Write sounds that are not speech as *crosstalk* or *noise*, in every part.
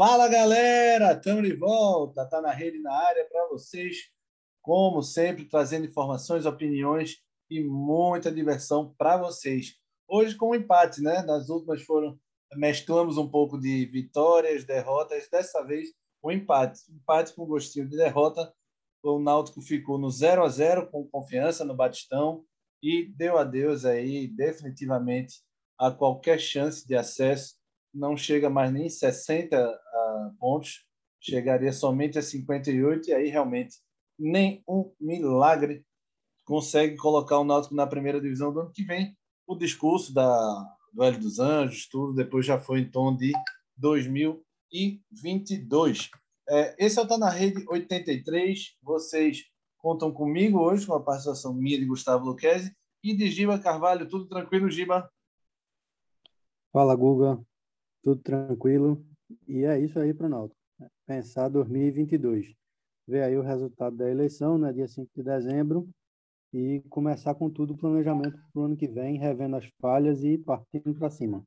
Fala galera, estamos de volta, tá na rede na área para vocês, como sempre, trazendo informações, opiniões e muita diversão para vocês. Hoje com um empate, né? Nas últimas foram mesclamos um pouco de vitórias, derrotas, dessa vez o um empate, empate com gostinho de derrota. O Náutico ficou no 0 a 0 com confiança no Batistão e deu adeus aí definitivamente a qualquer chance de acesso. Não chega mais nem 60 uh, pontos, chegaria somente a 58 e aí realmente nem um milagre consegue colocar o Náutico na primeira divisão do ano que vem. O discurso da do Hélio dos Anjos, tudo depois já foi em tom de 2022. É, esse é o Tá na Rede 83. Vocês contam comigo hoje com a participação minha de Gustavo Luquezzi e de Giba Carvalho. Tudo tranquilo, Giba? Fala, Guga. Tudo tranquilo. E é isso aí para o Náutico. Pensar 2022. Ver aí o resultado da eleição, né, dia 5 de dezembro, e começar com tudo o planejamento para o ano que vem, revendo as falhas e partindo para cima.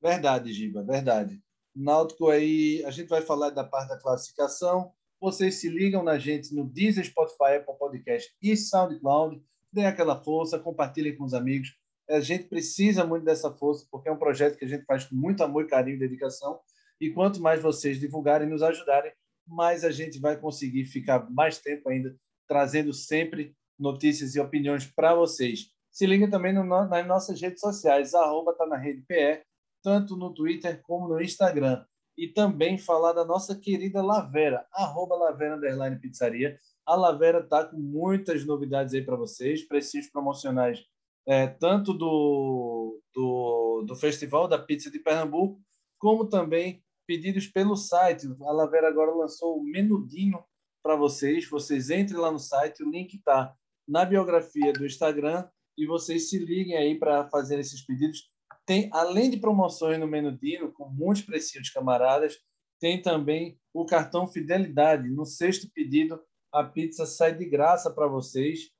Verdade, Giba, verdade. Náutico aí, a gente vai falar da parte da classificação. Vocês se ligam na gente no Deezer, Spotify, Apple Podcast e SoundCloud. Deem aquela força, compartilhem com os amigos. A gente precisa muito dessa força, porque é um projeto que a gente faz com muito amor, carinho e dedicação. E quanto mais vocês divulgarem e nos ajudarem, mais a gente vai conseguir ficar mais tempo ainda trazendo sempre notícias e opiniões para vocês. Se liga também no, nas nossas redes sociais, arroba tá na rede PE, tanto no Twitter como no Instagram. E também falar da nossa querida Lavera, arroba Lavera Underline Pizzaria. A Lavera está com muitas novidades aí para vocês, precinhos promocionais, é, tanto do, do, do Festival da Pizza de Pernambuco, como também pedidos pelo site. A Lavera agora lançou o menudinho para vocês. Vocês entrem lá no site, o link está na biografia do Instagram e vocês se liguem aí para fazer esses pedidos. Tem, além de promoções no Menudino, com muitos precinhos camaradas, tem também o cartão Fidelidade. No sexto pedido, a pizza sai de graça para vocês.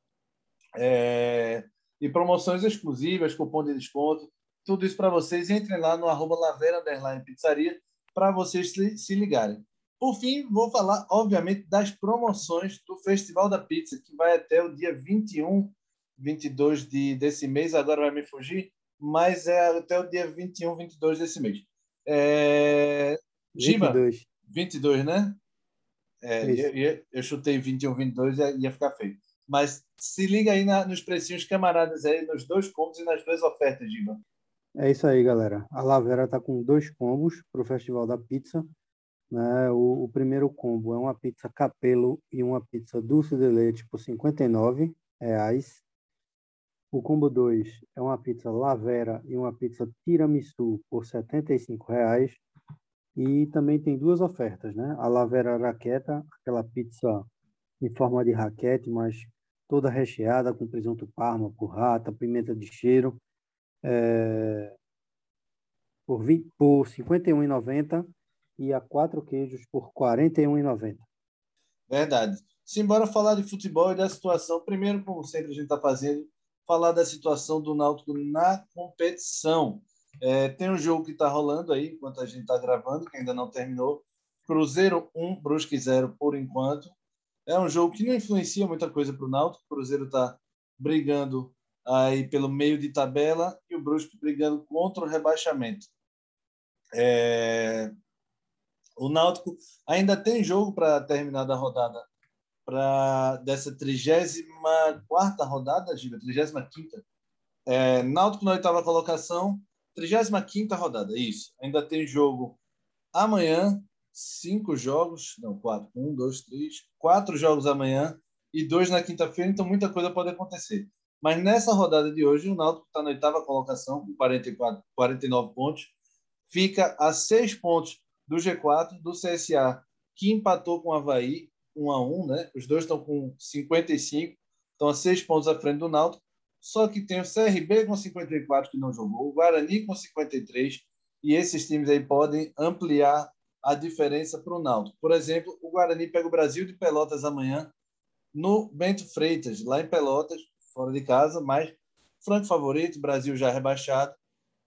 É... E promoções exclusivas, cupom de desconto, tudo isso para vocês. Entrem lá no arroba Laveira Pizzaria para vocês se ligarem. Por fim, vou falar, obviamente, das promoções do Festival da Pizza, que vai até o dia 21, 22 de, desse mês, agora vai me fugir, mas é até o dia 21, 22 desse mês. É... 22. 22, né? É, eu, eu, chutei 21, 22 e ia ficar feio. Mas se liga aí na, nos precinhos camaradas aí, nos dois combos e nas duas ofertas, Giba. É isso aí, galera. A Lavera está com dois combos para o Festival da Pizza. Né? O, o, primeiro combo é uma pizza capelo e uma pizza doce de leite por R$ reais. O combo 2 é uma pizza lavera e uma pizza tiramisu por R$ reais. E também tem duas ofertas, né? A lavera raqueta, aquela pizza em forma de raquete, mas toda recheada com presunto parma, burrata, pimenta de cheiro, é, por, por R$ 51,90 e a quatro queijos por R$ 41,90. Verdade. Simbora falar de futebol e da situação. Primeiro, como sempre a gente está fazendo, falar da situação do Náutico na competição. É, tem um jogo que está rolando aí, enquanto a gente está gravando, que ainda não terminou. Cruzeiro 1, Brusque 0 por enquanto. É um jogo que não influencia muita coisa para o Náutico. O Cruzeiro está brigando aí pelo meio de tabela e o Brusque brigando contra o rebaixamento. É, o Náutico ainda tem jogo para terminar da rodada para dessa 34 rodada, Giba, 35 é, Náutico na oitava colocação, 35 rodada, isso. Ainda tem jogo amanhã, cinco jogos, não, quatro, um, dois, três, quatro jogos amanhã e dois na quinta-feira, então muita coisa pode acontecer. Mas nessa rodada de hoje, o Náutico está na oitava colocação com 44, 49 pontos, fica a seis pontos do G4, do CSA, que empatou com o Havaí, 1 a 1 né? Os dois estão com 55, estão a seis pontos à frente do Náutico. Só que tem o CRB com 54 que não jogou, o Guarani com 53, e esses times aí podem ampliar a diferença para o Náutico. Por exemplo, o Guarani pega o Brasil de Pelotas amanhã no Bento Freitas, lá em Pelotas, fora de casa, mas franco favorito, Brasil já rebaixado.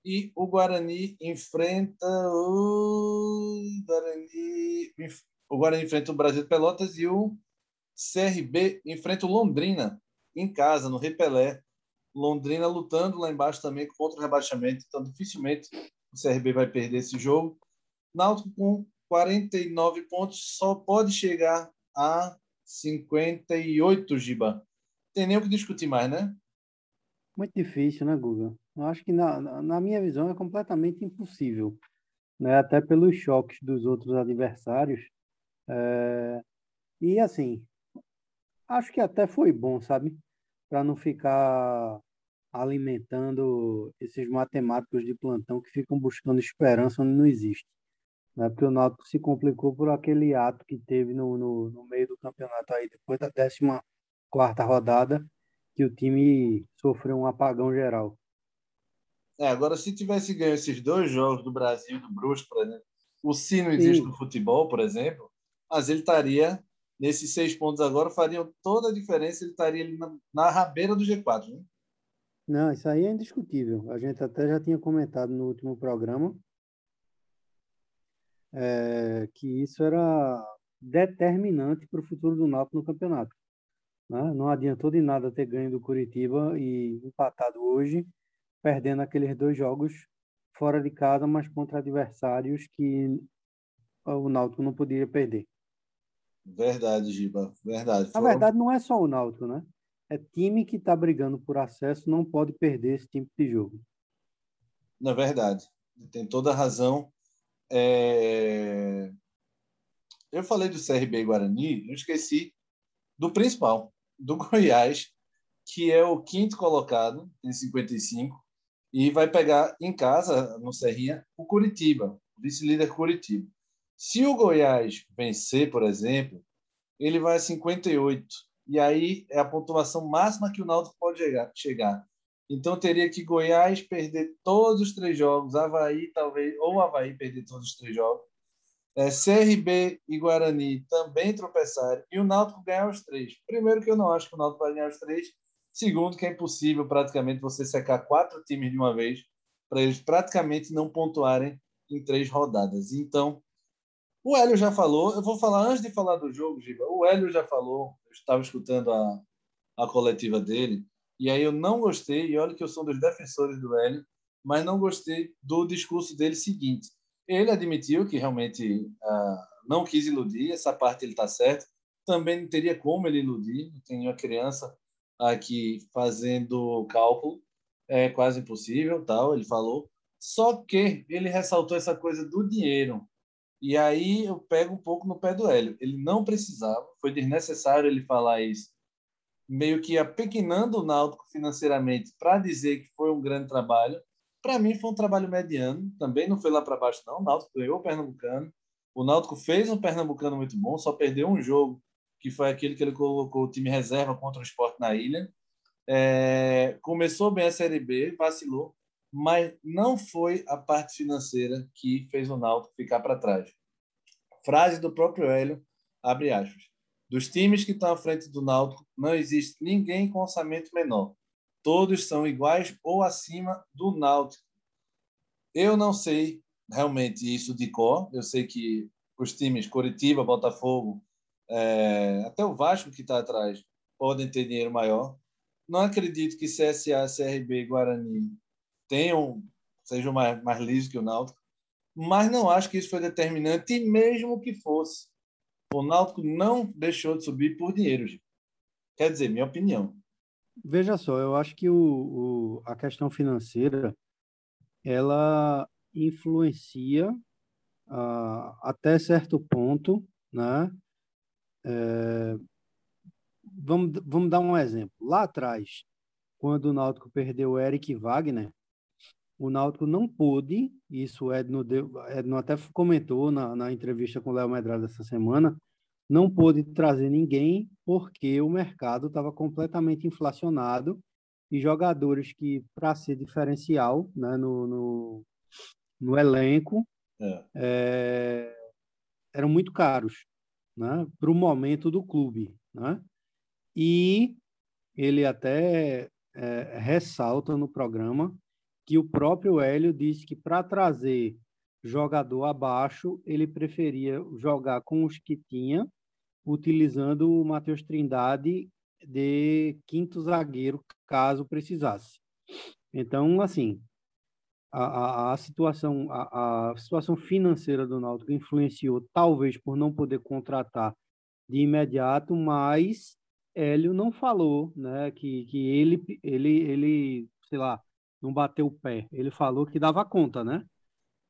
E o Guarani enfrenta o Guarani, o Guarani enfrenta o Brasil de Pelotas e o CRB enfrenta o Londrina em casa, no Repelé. Londrina lutando lá embaixo também contra o rebaixamento, então dificilmente o CRB vai perder esse jogo. Náutico com 49 pontos só pode chegar a 58, Giba. Tem nem o que discutir mais, né? Muito difícil, né, Guga? Eu acho que, na, na minha visão, é completamente impossível. Né? Até pelos choques dos outros adversários. É... E, assim, acho que até foi bom, sabe? Para não ficar alimentando esses matemáticos de plantão que ficam buscando esperança onde não existe. Né? Porque o Náutico se complicou por aquele ato que teve no, no, no meio do campeonato aí, depois da 14 quarta rodada, que o time sofreu um apagão geral. É, agora, se tivesse ganho esses dois jogos do Brasil do Brusque, por exemplo, o Sino existe Sim. no futebol, por exemplo, mas ele estaria nesses seis pontos agora, fariam toda a diferença, ele estaria ali na, na rabeira do G4, né? Não, isso aí é indiscutível. A gente até já tinha comentado no último programa é, que isso era determinante para o futuro do Náutico no campeonato. Né? Não adiantou de nada ter ganho do Curitiba e empatado hoje, perdendo aqueles dois jogos fora de casa, mas contra adversários que o Náutico não podia perder. Verdade, Giba, verdade. Na verdade, não é só o Náutico, né? É time que está brigando por acesso, não pode perder esse tipo de jogo. Na verdade, tem toda a razão. É... Eu falei do CRB Guarani, eu esqueci do principal, do *laughs* Goiás, que é o quinto colocado, em 55, e vai pegar em casa, no Serrinha, o Curitiba, vice-líder Curitiba. Se o Goiás vencer, por exemplo, ele vai a 58. E aí é a pontuação máxima que o Náutico pode chegar. Então teria que Goiás perder todos os três jogos, Havaí talvez, ou Havaí perder todos os três jogos, é, CRB e Guarani também tropeçarem e o Náutico ganhar os três. Primeiro, que eu não acho que o Náutico vai ganhar os três. Segundo, que é impossível praticamente você secar quatro times de uma vez para eles praticamente não pontuarem em três rodadas. Então, o Hélio já falou. Eu vou falar antes de falar do jogo, Giba. O Hélio já falou. Eu estava escutando a, a coletiva dele. E aí eu não gostei, e olha que eu sou um dos defensores do Hélio, mas não gostei do discurso dele seguinte ele admitiu que realmente uh, não quis iludir, essa parte ele está certo. Também não teria como ele iludir, tem uma criança aqui fazendo cálculo, é quase impossível, tal, ele falou. Só que ele ressaltou essa coisa do dinheiro. E aí eu pego um pouco no pé do Hélio. Ele não precisava, foi desnecessário ele falar isso, meio que apequenando o Náutico financeiramente para dizer que foi um grande trabalho para mim foi um trabalho mediano, também não foi lá para baixo não. O Náutico ganhou o Pernambucano. O Náutico fez um Pernambucano muito bom, só perdeu um jogo, que foi aquele que ele colocou o time reserva contra o Sport na ilha. É, começou bem a Série B, vacilou, mas não foi a parte financeira que fez o Náutico ficar para trás. Frase do próprio Hélio, abre aspas. Dos times que estão à frente do Náutico, não existe ninguém com orçamento menor todos são iguais ou acima do Náutico. Eu não sei realmente isso de cor. Eu sei que os times Coritiba, Botafogo, é, até o Vasco que está atrás, podem ter dinheiro maior. Não acredito que CSA, CRB e Guarani tenham, sejam mais, mais lisos que o Náutico, mas não acho que isso foi determinante, mesmo que fosse. O Náutico não deixou de subir por dinheiro. Quer dizer, minha opinião. Veja só, eu acho que o, o, a questão financeira ela influencia uh, até certo ponto, né? É, vamos, vamos dar um exemplo. Lá atrás, quando o Náutico perdeu o Eric Wagner, o Náutico não pôde, isso o Edno, deu, Edno até comentou na, na entrevista com o Léo Medrado essa semana, não pôde trazer ninguém porque o mercado estava completamente inflacionado e jogadores que, para ser diferencial né, no, no, no elenco, é. É, eram muito caros né, para o momento do clube. Né? E ele até é, ressalta no programa que o próprio Hélio disse que para trazer jogador abaixo, ele preferia jogar com os que tinha, utilizando o Matheus Trindade de quinto zagueiro, caso precisasse. Então, assim, a, a, a situação a, a, situação financeira do Náutico influenciou, talvez por não poder contratar de imediato, mas Hélio não falou, né, que, que ele, ele, ele, sei lá, não bateu o pé. Ele falou que dava conta, né?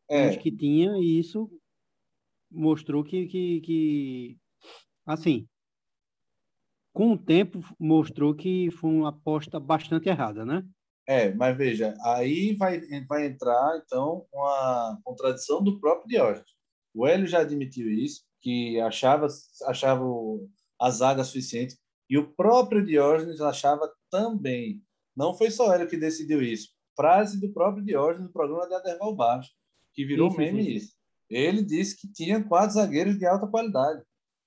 É. que tinha e isso mostrou que, que, que assim, com o tempo mostrou que foi uma aposta bastante errada, né? É, mas veja, aí vai, vai entrar, então, uma contradição do próprio Diógenes. O Hélio já admitiu isso, que achava, achava a zaga suficiente, e o próprio Diógenes achava também. Não foi só Hélio que decidiu isso. Frase do próprio Diógenes no programa de Aderval Baixo, que virou sim, meme sim. isso. Ele disse que tinha quatro zagueiros de alta qualidade.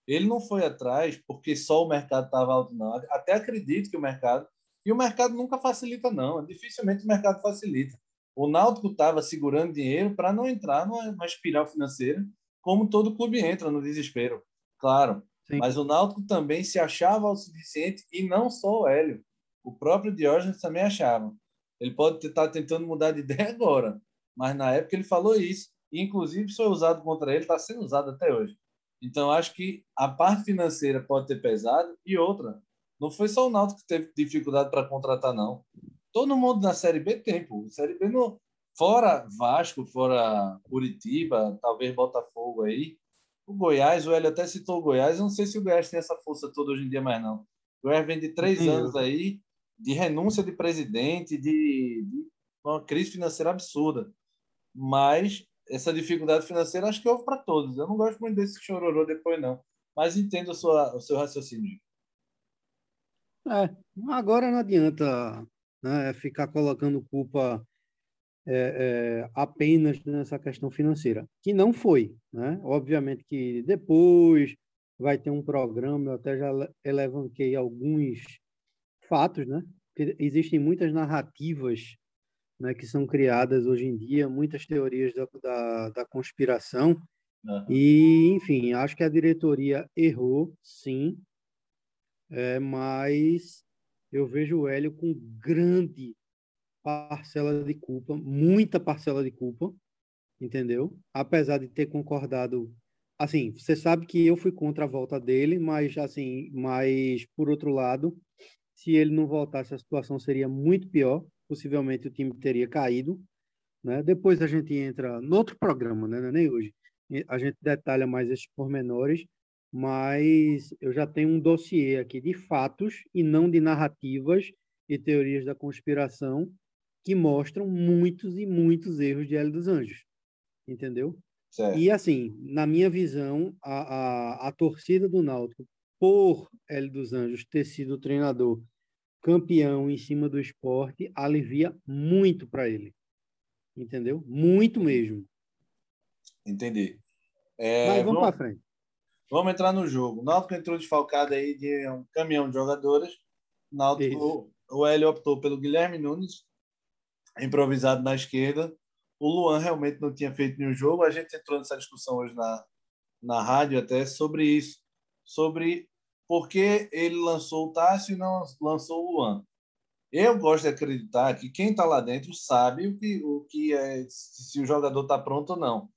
Ele não foi atrás porque só o mercado estava alto, não. Até acredito que o mercado. E o mercado nunca facilita, não. Dificilmente o mercado facilita. O Náutico estava segurando dinheiro para não entrar numa espiral financeira, como todo clube entra no desespero. Claro. Sim. Mas o Náutico também se achava o suficiente, e não só o Hélio. O próprio Diógenes também achava. Ele pode estar tentando mudar de *laughs* ideia agora, mas na época ele falou isso. E, inclusive, foi usado contra ele, está sendo usado até hoje. Então, acho que a parte financeira pode ter pesado e outra. Não foi só o Náutico que teve dificuldade para contratar, não. Todo mundo na Série B tem, pô. Série B, no... fora Vasco, fora Curitiba, talvez Botafogo aí. O Goiás, o Hélio até citou o Goiás. Eu não sei se o Goiás tem essa força toda hoje em dia mais, não. O Goiás vem de três Sim, anos aí, de renúncia de presidente, de, de uma crise financeira absurda. Mas essa dificuldade financeira acho que houve para todos. Eu não gosto muito desse chororô depois, não. Mas entendo a sua, o seu raciocínio. É, agora não adianta né, ficar colocando culpa é, é, apenas nessa questão financeira, que não foi. Né? Obviamente que depois vai ter um programa, eu até já levanquei alguns fatos, né? Existem muitas narrativas né, que são criadas hoje em dia, muitas teorias da, da, da conspiração. Uhum. E, enfim, acho que a diretoria errou, sim, é, mas eu vejo o Hélio com grande parcela de culpa, muita parcela de culpa, entendeu? Apesar de ter concordado, assim, você sabe que eu fui contra a volta dele, mas assim, mas por outro lado, se ele não voltasse, a situação seria muito pior, possivelmente o time teria caído. Né? Depois a gente entra no outro programa, né? É nem hoje. A gente detalha mais esses pormenores, mas eu já tenho um dossiê aqui de fatos e não de narrativas e teorias da conspiração que mostram muitos e muitos erros de Hélio dos Anjos. Entendeu? Certo. E assim, na minha visão, a, a, a torcida do Náutico, por Hélio dos Anjos ter sido treinador campeão em cima do esporte alivia muito para ele. Entendeu? Muito mesmo. Entendi. É, Mas vamos, vamos para frente. Vamos entrar no jogo. O Náutico entrou desfalcado aí de um caminhão de jogadores. Náutico, o Hélio optou pelo Guilherme Nunes, improvisado na esquerda. O Luan realmente não tinha feito nenhum jogo. A gente entrou nessa discussão hoje na, na rádio até sobre isso, sobre porque ele lançou o Tássio e não lançou o Luan. Eu gosto de acreditar que quem está lá dentro sabe o que, o que é, se o jogador está pronto ou não.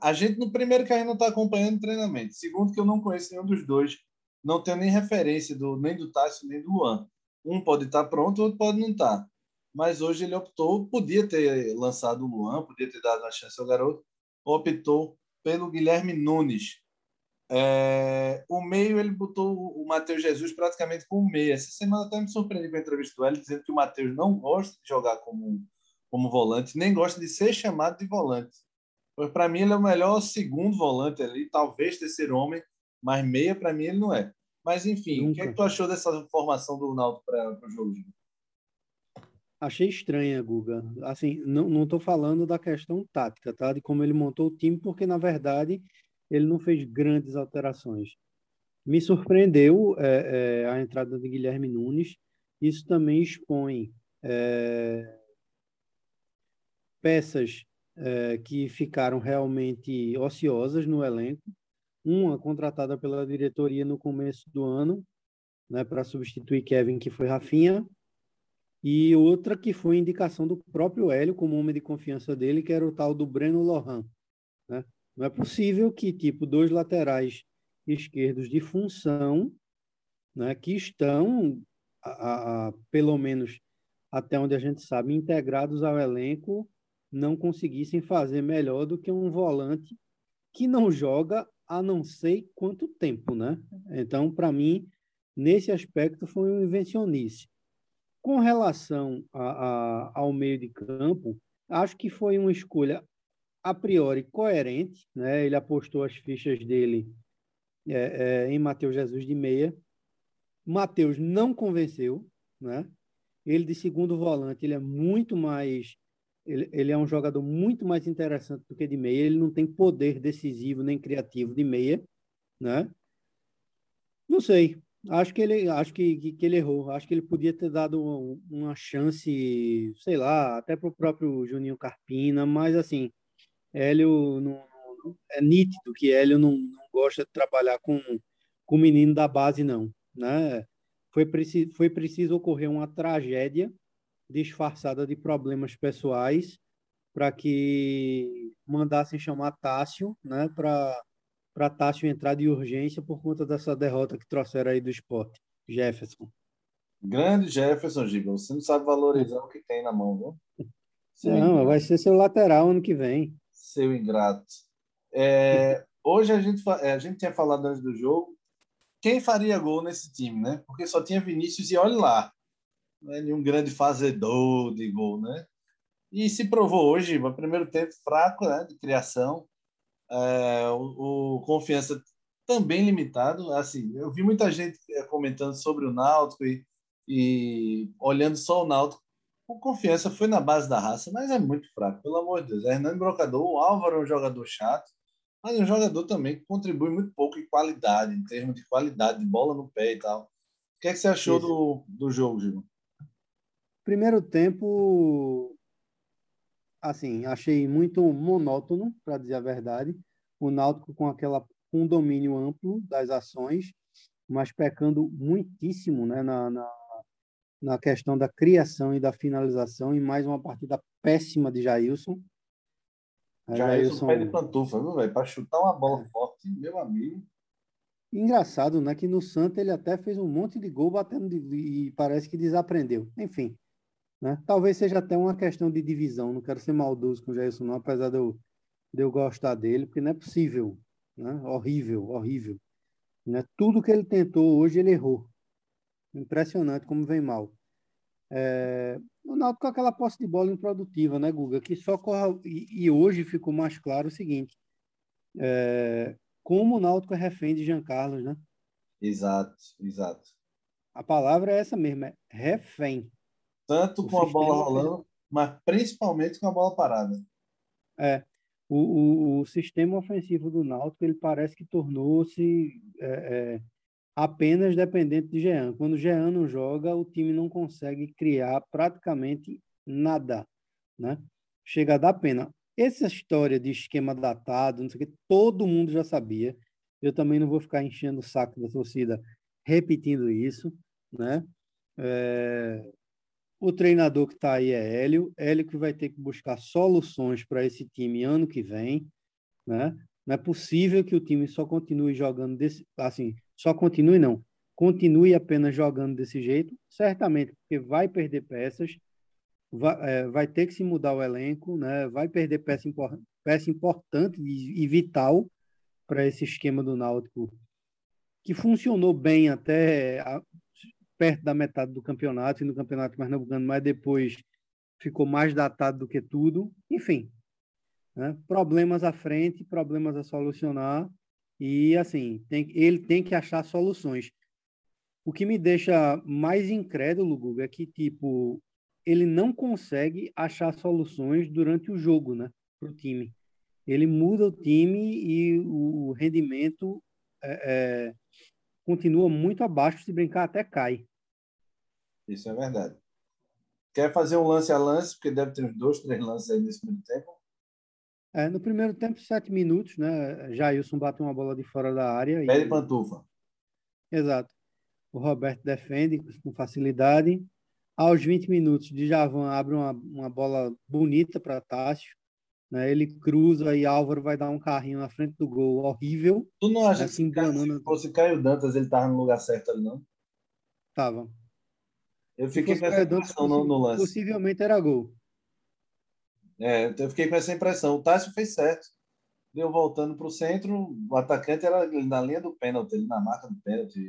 A gente, no primeiro, que não está acompanhando o treinamento. Segundo, que eu não conheço nenhum dos dois. Não tenho nem referência do, nem do Tássio nem do Luan. Um pode estar tá pronto, outro pode não estar. Tá. Mas hoje ele optou, podia ter lançado o Luan, podia ter dado uma chance ao garoto, optou pelo Guilherme Nunes, é, o meio, ele botou o Matheus Jesus praticamente como meia. Essa semana até me surpreendi com a entrevista do Hélio, dizendo que o Matheus não gosta de jogar como, como volante, nem gosta de ser chamado de volante. Para mim, ele é o melhor segundo volante ali, talvez terceiro homem, mas meia, para mim, ele não é. Mas, enfim, Nunca. o que, é que tu achou dessa formação do Ronaldo para o jogo? Achei estranha, Guga. Assim, não estou falando da questão tática, tá? De como ele montou o time, porque, na verdade, ele não fez grandes alterações. Me surpreendeu é, é, a entrada de Guilherme Nunes. Isso também expõe é, peças é, que ficaram realmente ociosas no elenco. Uma contratada pela diretoria no começo do ano, né, para substituir Kevin, que foi Rafinha, e outra que foi indicação do próprio Hélio como homem de confiança dele, que era o tal do Breno Lohan. Né? Não é possível que, tipo, dois laterais esquerdos de função, né, que estão, a, a, pelo menos até onde a gente sabe, integrados ao elenco, não conseguissem fazer melhor do que um volante que não joga há não sei quanto tempo, né? Então, para mim, nesse aspecto, foi um invencionice. Com relação a, a, ao meio de campo, acho que foi uma escolha a priori coerente, né? Ele apostou as fichas dele é, é, em Mateus Jesus de meia. Mateus não convenceu, né? Ele de segundo volante, ele é muito mais ele, ele é um jogador muito mais interessante do que de meia. Ele não tem poder decisivo nem criativo de meia, né? Não sei. Acho que ele, acho que, que, ele errou. Acho que ele podia ter dado uma, uma chance, sei lá, até para o próprio Juninho Carpina, mas assim, Hélio não, não, é nítido que Hélio não, não gosta de trabalhar com com menino da base não, né? Foi preciso, foi preciso ocorrer uma tragédia disfarçada de problemas pessoais para que mandassem chamar Tássio, né, para para Tássio entrar de urgência por conta dessa derrota que trouxeram aí do esporte. Jefferson. Grande Jefferson, Giga. Você não sabe valorizar o que tem na mão, viu? Seu não, vai ser seu lateral ano que vem. Seu ingrato. É, hoje a gente, é, a gente tinha falado antes do jogo quem faria gol nesse time, né? Porque só tinha Vinícius e olhe lá não é nenhum grande fazedor de gol, né? E se provou hoje, no primeiro tempo fraco, né, de criação, é, o, o, confiança também limitado. Assim, eu vi muita gente é, comentando sobre o Náutico e, e olhando só o Náutico. O confiança foi na base da raça, mas é muito fraco, pelo amor de Deus. É Hernando Brocador, o Álvaro é um jogador chato, mas é um jogador também que contribui muito pouco em qualidade, em termos de qualidade, de bola no pé e tal. O que, é que você achou do, do jogo, Gil? Primeiro tempo, assim, achei muito monótono, para dizer a verdade. O Náutico com aquela com um domínio amplo das ações, mas pecando muitíssimo né, na, na, na, questão da criação e da finalização, e mais uma partida péssima de Jailson. Jailson, Jailson pé de pantufa, viu, velho? Para chutar uma bola é. forte, meu amigo. Engraçado, né? Que no Santa ele até fez um monte de gol batendo de, e parece que desaprendeu. Enfim, né? Talvez seja até uma questão de divisão. Não quero ser maldoso com o Jairson, não, apesar de eu, de eu gostar dele, porque não é possível. Né? Horrível, horrível. Né? Tudo que ele tentou hoje, ele errou. Impressionante como vem mal. É... O Náutico com aquela posse de bola improdutiva, né, Guga? Que só corra... e, e hoje ficou mais claro o seguinte: é... como o Náutico é refém de Jean Carlos, né? Exato, exato. A palavra é essa mesmo, é refém tanto com a bola rolando, mas principalmente com a bola parada. É, o, o, o sistema ofensivo do Náutico ele parece que tornou-se é, é, apenas dependente de Jean. Quando Jean não joga, o time não consegue criar praticamente nada, né? Chega a dar pena. Essa história de esquema datado, não sei o que, todo mundo já sabia. Eu também não vou ficar enchendo o saco da torcida repetindo isso, né? É, o treinador que está aí é Hélio. Hélio que vai ter que buscar soluções para esse time ano que vem. Né? Não é possível que o time só continue jogando desse, assim, só continue não, continue apenas jogando desse jeito, certamente, porque vai perder peças, vai, é, vai ter que se mudar o elenco, né? vai perder peça, impor, peça importante e, e vital para esse esquema do Náutico, que funcionou bem até perto da metade do campeonato e no campeonato pernambucano, mas depois ficou mais datado do que tudo. Enfim, né? problemas à frente, problemas a solucionar e assim tem, ele tem que achar soluções. O que me deixa mais incrédulo, Guga, é que tipo ele não consegue achar soluções durante o jogo, né, para o time. Ele muda o time e o rendimento é, é, continua muito abaixo, se brincar até cai. Isso é verdade. Quer fazer um lance a lance, porque deve ter uns dois, três lances aí nesse primeiro tempo. É, no primeiro tempo, sete minutos, né? Jailson bateu uma bola de fora da área. Pé e... pantufa. Exato. O Roberto defende com facilidade. Aos 20 minutos, Djavan abre uma, uma bola bonita para Tássio. Né? Ele cruza e Álvaro vai dar um carrinho na frente do gol horrível. Tu não acha assim, que se fosse Caio Dantas, ele estava no lugar certo ali, não? Tava. Eu fiquei com essa impressão no, no, lance. Possivelmente era gol. É, eu fiquei com essa impressão. O Tássio fez certo. Deu voltando para o centro, o atacante era na linha do pênalti, na marca do pênalti.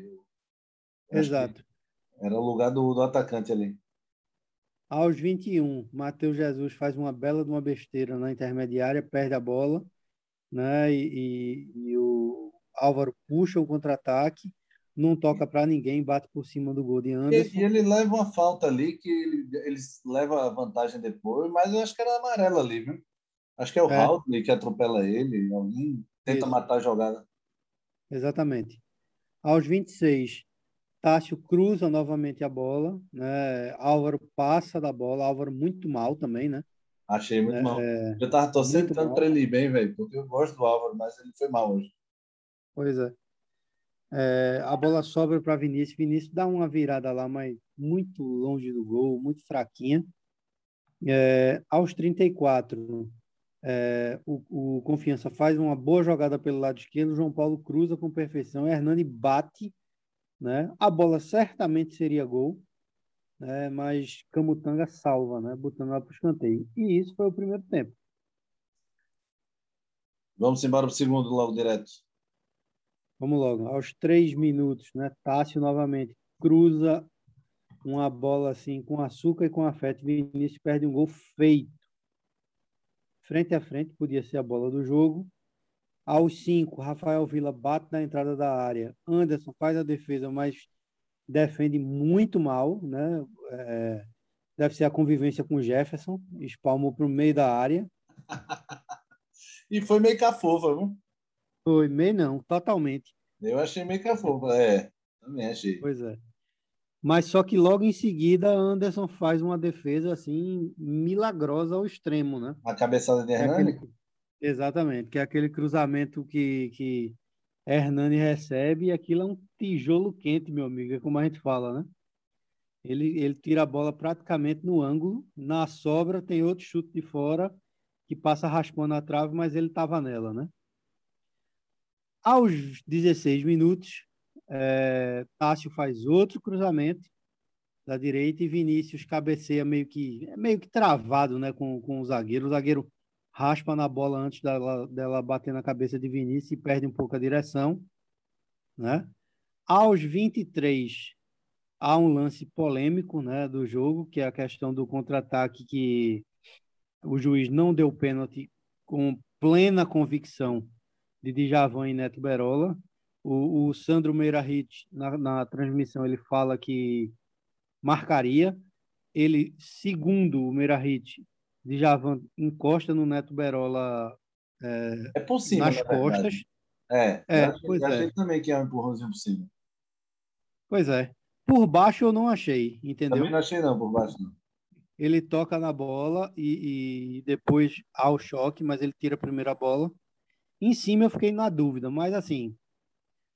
Exato. Era o lugar do, do atacante ali. Aos 21, Matheus Jesus faz uma bela de uma besteira na intermediária, perde a bola, né? E, e, e o Álvaro puxa o contra-ataque não toca para ninguém, bate por cima do gol de Anderson. E ele leva uma falta ali que ele, ele leva a vantagem depois, mas eu acho que era amarelo ali, viu? Acho que é o é. que atropela ele, alguém tenta Isso. matar a jogada. Exatamente. Aos 26, Tássio cruza novamente a bola, né? Álvaro passa da bola, Álvaro muito mal também, né? Achei muito é, mal. É... Eu tava torcendo tanto para ele bem, velho, porque eu gosto do Álvaro, mas ele foi mal hoje. Pois é. É, a bola sobra para Vinícius. Vinícius dá uma virada lá, mas muito longe do gol, muito fraquinha. É, aos 34, é, o, o, Confiança faz uma boa jogada pelo lado esquerdo. João Paulo cruza com perfeição. Hernani bate. Né? A bola certamente seria gol, né? mas Camutanga salva, né? botando ela para o escanteio. E isso foi o primeiro tempo. Vamos embora para o segundo logo direto. Vamos logo. Aos três minutos, né? Tássio novamente cruza uma bola assim com açúcar e com afeto. Vinícius perde um gol feito. Frente a frente, podia ser a bola do jogo. Aos cinco, Rafael Vila bate na entrada da área. Anderson faz a defesa, mas defende muito mal, né? É, deve ser a convivência com o Jefferson. Espalmou para o meio da área. *laughs* e foi meio cafofa, viu? Foi, meio não, totalmente. Eu achei meio cafofa, é. Também achei. Pois é. Mas só que logo em seguida Anderson faz uma defesa assim milagrosa ao extremo, né? A cabeçada de Hernani? É aquele... Exatamente, que é aquele cruzamento que, que Hernani recebe e aquilo é um tijolo quente, meu amigo, é como a gente fala, né? Ele, ele tira a bola praticamente no ângulo, na sobra tem outro chute de fora que passa raspando a trave, mas ele estava nela, né? Aos 16 minutos, é, Tássio faz outro cruzamento da direita e Vinícius cabeceia meio que meio que travado né, com, com o zagueiro. O zagueiro raspa na bola antes dela, dela bater na cabeça de Vinícius e perde um pouco a direção. Né? Aos 23, há um lance polêmico né, do jogo, que é a questão do contra-ataque que o juiz não deu pênalti com plena convicção de Djavan e Neto Berola. O, o Sandro Meirahit, na, na transmissão, ele fala que marcaria. Ele, segundo o Meirahit, Djavan encosta no Neto Berola é, é possível, nas costas. É, é eu pois achei, é. também que é um empurrãozinho por cima. Pois é. Por baixo eu não achei, entendeu? Também não achei não, por baixo não. Ele toca na bola e, e depois há o choque, mas ele tira a primeira bola. Em cima eu fiquei na dúvida, mas assim,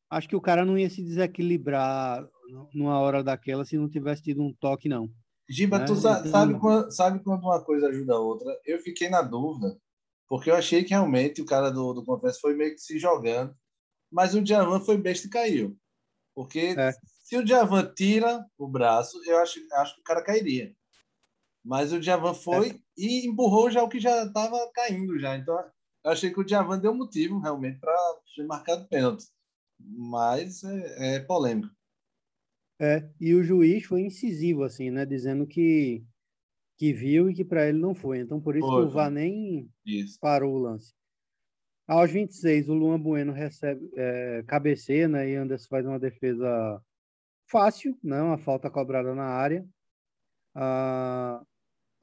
acho que o cara não ia se desequilibrar numa hora daquela se não tivesse tido um toque, não. Giba, né? tu então... sabe, quando, sabe quando uma coisa ajuda a outra? Eu fiquei na dúvida, porque eu achei que realmente o cara do, do Confesso foi meio que se jogando, mas o Djavan foi besta e caiu. Porque é. se o Djavan tira o braço, eu acho, acho que o cara cairia. Mas o Djavan foi é. e empurrou já o que já estava caindo já. Então eu achei que o Djavan deu motivo realmente para ser marcado pênalti. Mas é, é, polêmico. É, e o juiz foi incisivo, assim, né? Dizendo que, que viu e que para ele não foi. Então, por isso foi, que o VAR nem isso. parou o lance. Aos 26, o Luan Bueno recebe é, cabeceia, né? E Anderson faz uma defesa fácil, né? Uma falta cobrada na área. Ah,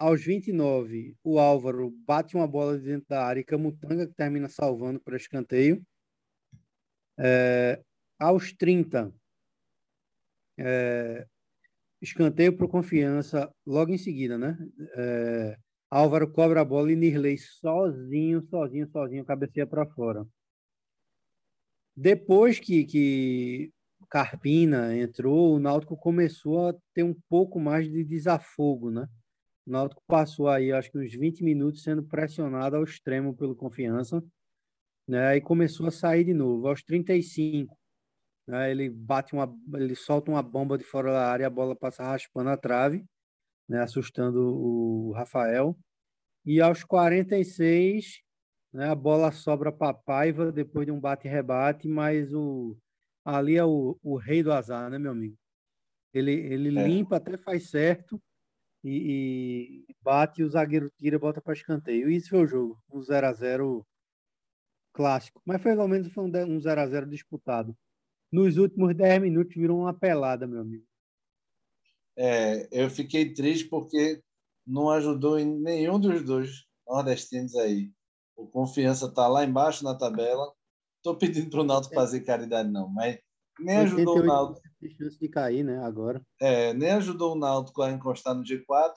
aos 29, o Álvaro bate uma bola dentro da área e Camutanga que termina salvando para escanteio. É, aos 30, é, escanteio para confiança logo em seguida, né? É, Álvaro cobra a bola e Nirley sozinho, sozinho, sozinho, cabeceia para fora. Depois que, que Carpina entrou, o Náutico começou a ter um pouco mais de desafogo, né? O Náutico passou aí, acho que uns 20 minutos sendo pressionado ao extremo pelo Confiança, né? E começou a sair de novo. Aos 35, né? ele bate uma, ele solta uma bomba de fora da área, a bola passa raspando a trave, né? Assustando o Rafael. E aos 46, né? A bola sobra para Paiva depois de um bate-rebate, mas o ali é o, o rei do azar, né, meu amigo? Ele, ele é. limpa, até faz certo e, e bate, o zagueiro tira, bota para escanteio. Isso foi o jogo, um 0 a 0 clássico. Mas pelo menos foi um 0 a 0 disputado. Nos últimos 10 minutos virou uma pelada, meu amigo. É, eu fiquei triste porque não ajudou em nenhum dos dois nordestinos aí. O Confiança está lá embaixo na tabela. Estou pedindo para o Náutico fazer caridade, não, mas nem ajudou o Náutico. chance de cair, né, agora. É, nem ajudou o Náutico a encostar no G4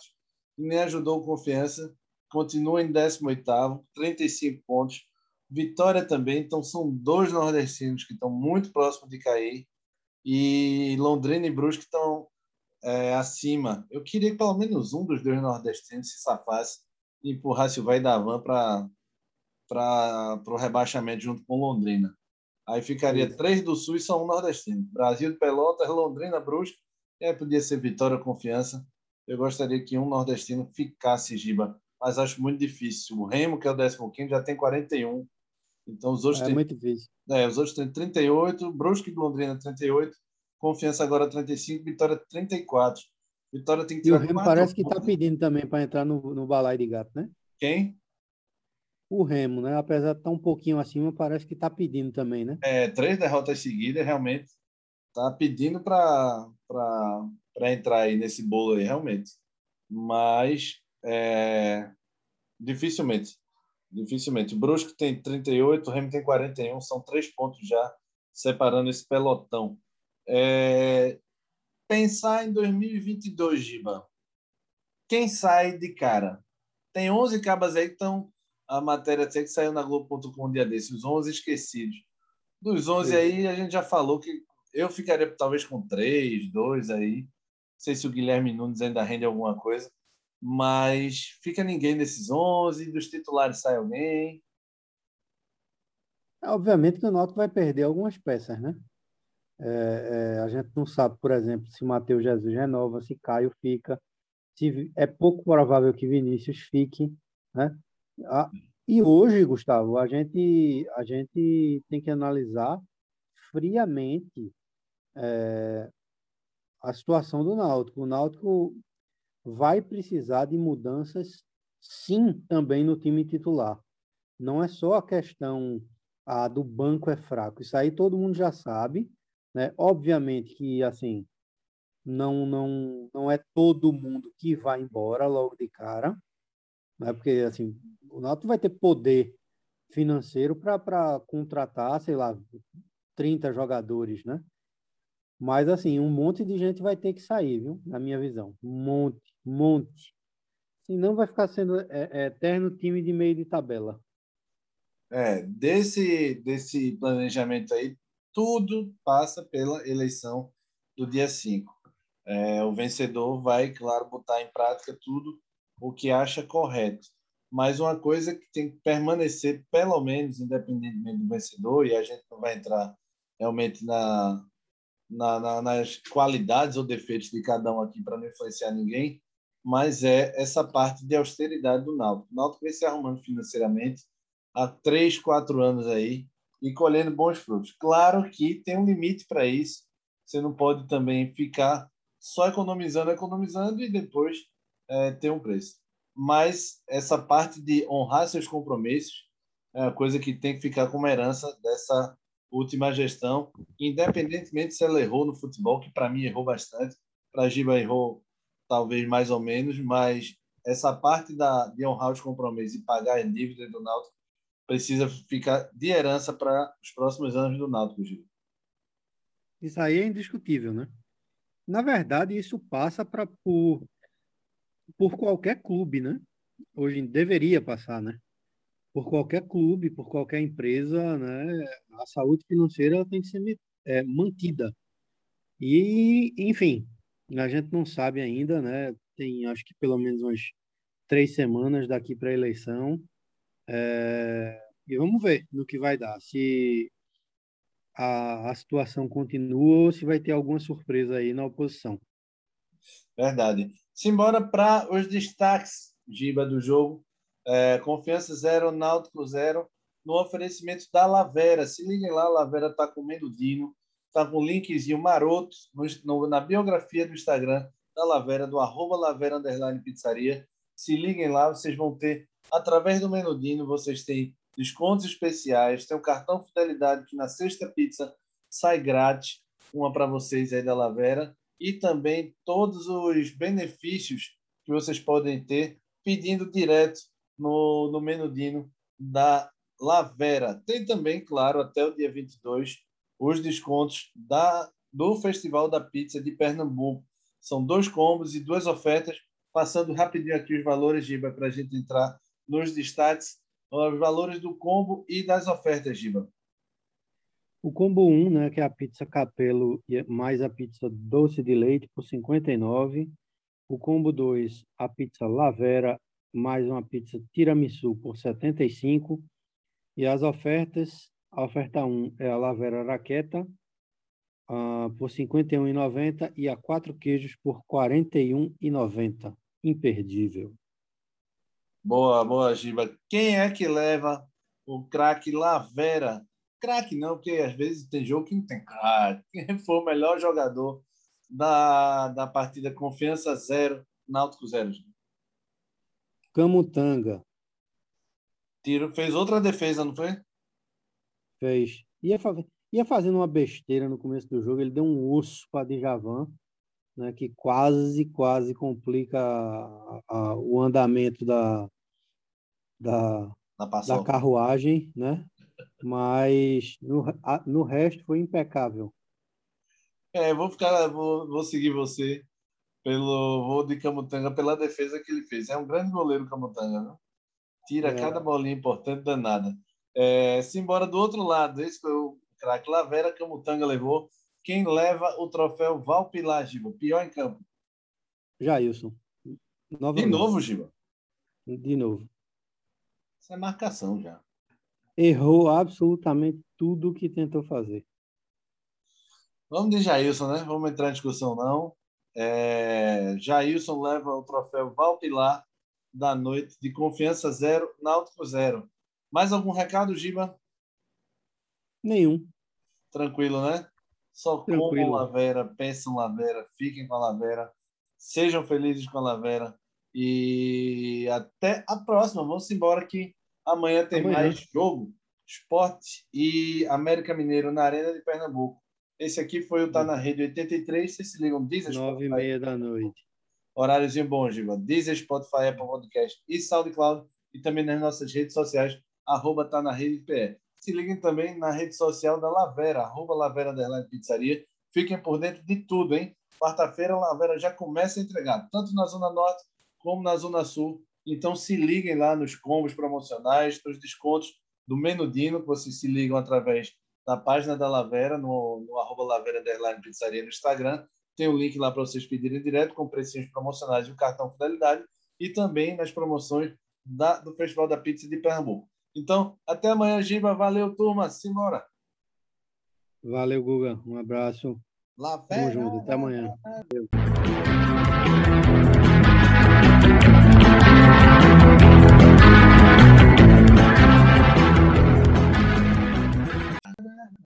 e nem ajudou o Confiança. Continua em 18º, 35 pontos. Vitória também, então são dois nordestinos que estão muito próximos de cair e Londrina e Brusque estão é, acima. Eu queria que pelo menos um dos dois nordestinos se safasse e empurrasse o Vai da Van para o rebaixamento junto com Londrina. Aí ficaria três do Sul e só um nordestino. Brasil de Pelotas, Londrina, Brusque. E aí podia ser Vitória, Confiança. Eu gostaria que um nordestino ficasse, Giba. Mas acho muito difícil. O Remo, que é o 15, já tem 41. Então os outros é têm... muito difícil. É, os outros têm 38, Brusque e Londrina 38, Confiança agora 35, Vitória 34. Vitória tem que E o Remo parece que está pedindo também para entrar no, no balai de gato, né? Quem? O Remo, né? Apesar de estar um pouquinho acima, parece que está pedindo também, né? É, três derrotas seguidas, realmente está pedindo para entrar aí nesse bolo aí, realmente. Mas é, dificilmente. Dificilmente. Brusque tem 38, o Remo tem 41, são três pontos já separando esse pelotão. É, pensar em 2022, Giba. Quem sai de cara? Tem 11 cabas aí que estão a matéria até que saiu na Globo.com um dia desses, os 11 esquecidos. Dos 11 aí, a gente já falou que eu ficaria talvez com três, dois aí. Não sei se o Guilherme Nunes ainda rende alguma coisa, mas fica ninguém nesses 11, dos titulares sai alguém. É, obviamente que o Náutico vai perder algumas peças, né? É, é, a gente não sabe, por exemplo, se o Matheus Jesus renova, se Caio fica. Se, é pouco provável que Vinícius fique, né? Ah, e hoje, Gustavo, a gente, a gente tem que analisar friamente é, a situação do Náutico. O Náutico vai precisar de mudanças, sim, também no time titular. Não é só a questão a do banco é fraco. Isso aí todo mundo já sabe, né? Obviamente que assim não não não é todo mundo que vai embora logo de cara, né? Porque assim o Náutico vai ter poder financeiro para contratar, sei lá, 30 jogadores, né? Mas, assim, um monte de gente vai ter que sair, viu? Na minha visão. Um monte, um monte. Senão vai ficar sendo é, é, eterno time de meio de tabela. É, desse, desse planejamento aí, tudo passa pela eleição do dia 5. É, o vencedor vai, claro, botar em prática tudo o que acha correto mas uma coisa que tem que permanecer, pelo menos, independentemente do vencedor, e a gente não vai entrar realmente na, na, na nas qualidades ou defeitos de cada um aqui para não influenciar ninguém, mas é essa parte de austeridade do Náutico. O Náutico vem se arrumando financeiramente há três, quatro anos aí e colhendo bons frutos. Claro que tem um limite para isso. Você não pode também ficar só economizando, economizando e depois é, ter um preço mas essa parte de honrar seus compromissos é uma coisa que tem que ficar como herança dessa última gestão, independentemente se ela errou no futebol, que para mim errou bastante, para a Giba errou talvez mais ou menos, mas essa parte da, de honrar os compromissos e pagar a dívida do Náutico precisa ficar de herança para os próximos anos do Náutico, Giba. Isso aí é indiscutível, né? Na verdade, isso passa para por, por qualquer clube, né? Hoje deveria passar, né? Por qualquer clube, por qualquer empresa, né? A saúde financeira tem que ser é, mantida. E, enfim, a gente não sabe ainda, né? Tem, acho que pelo menos umas três semanas daqui para a eleição. É, e vamos ver no que vai dar. Se a, a situação continua ou se vai ter alguma surpresa aí na oposição. Verdade. Simbora para os destaques, Giba, do jogo. É, confiança zero, Náutico zero, no oferecimento da Lavera. Se liguem lá, a Lavera está comendo Dino, está com um linkzinho maroto no, no, na biografia do Instagram da Lavera, do arroba Lavera Underline Pizzaria. Se liguem lá, vocês vão ter, através do Menudino, vocês têm descontos especiais, tem o cartão Fidelidade que na sexta pizza sai grátis, uma para vocês aí da Lavera, e também todos os benefícios que vocês podem ter pedindo direto no, no Menudino da Lavera. Tem também, claro, até o dia 22, os descontos da, do Festival da Pizza de Pernambuco. São dois combos e duas ofertas. Passando rapidinho aqui os valores, Giba, para a gente entrar nos destaques os valores do combo e das ofertas, Giba. O combo 1, né, que é a pizza capelo mais a pizza doce de leite por 59. O combo 2, a pizza lavera mais uma pizza tiramisu por 75. E as ofertas, a oferta 1 é a lavera raqueta uh, por 51,90 e a quatro queijos por 41,90. Imperdível. Boa, boa, Giba. Quem é que leva o craque Lavera? Craque não, porque às vezes tem jogo que não tem craque. *laughs* Quem foi o melhor jogador da, da partida Confiança Zero, Náutico Zero? Camutanga. Tiro, fez outra defesa, não foi? Fez. Ia, ia fazendo uma besteira no começo do jogo, ele deu um urso para Djavan, né, que quase, quase complica a, a, o andamento da, da, da carruagem, né? Mas no, no resto foi impecável. É, vou ficar, vou, vou seguir você pelo vou de Camutanga pela defesa que ele fez. É um grande goleiro Camutanga, né? Tira é. cada bolinha importante danada. É, embora do outro lado, esse foi o craque Lavera, Camutanga levou. Quem leva o troféu Valpilar, Giba? Pior em campo? Jailson. Novamente. De novo, Giba? De novo. Isso é marcação já. Errou absolutamente tudo o que tentou fazer. Vamos de Jailson, né? Vamos entrar em discussão, não. É... Jailson leva o troféu Valpilar da noite de confiança zero, Náutico zero. Mais algum recado, Giba? Nenhum. Tranquilo, né? Só Tranquilo. comam Lavera, pensam Lavera, fiquem com a Lavera, sejam felizes com a Lavera. E até a próxima. Vamos embora que Amanhã tem Amanhã. mais jogo, esporte e América Mineiro na Arena de Pernambuco. Esse aqui foi o Tá na Rede 83. Vocês se ligam, Deezer, Nove e meia da noite. Horáriozinho bom, Giva. Deezer, Spotify, Apple Podcast e SoundCloud. E também nas nossas redes sociais, arroba Tá na Rede PE. Se liguem também na rede social da Lavera, arroba Lavera Underline Pizzaria. Fiquem por dentro de tudo, hein? Quarta-feira a Lavera já começa a entregar, tanto na Zona Norte como na Zona Sul então se liguem lá nos combos promocionais, nos descontos do Menudino, que vocês se ligam através da página da Lavera, no, no arroba Lavera Underline Pizzaria no Instagram. Tem o um link lá para vocês pedirem direto com precinhos promocionais e o cartão Fidelidade e também nas promoções da, do Festival da Pizza de Pernambuco. Então, até amanhã, Giba. Valeu, turma. Simbora. Valeu, Guga. Um abraço. Lavera. Tamo junto. Até amanhã. Valeu.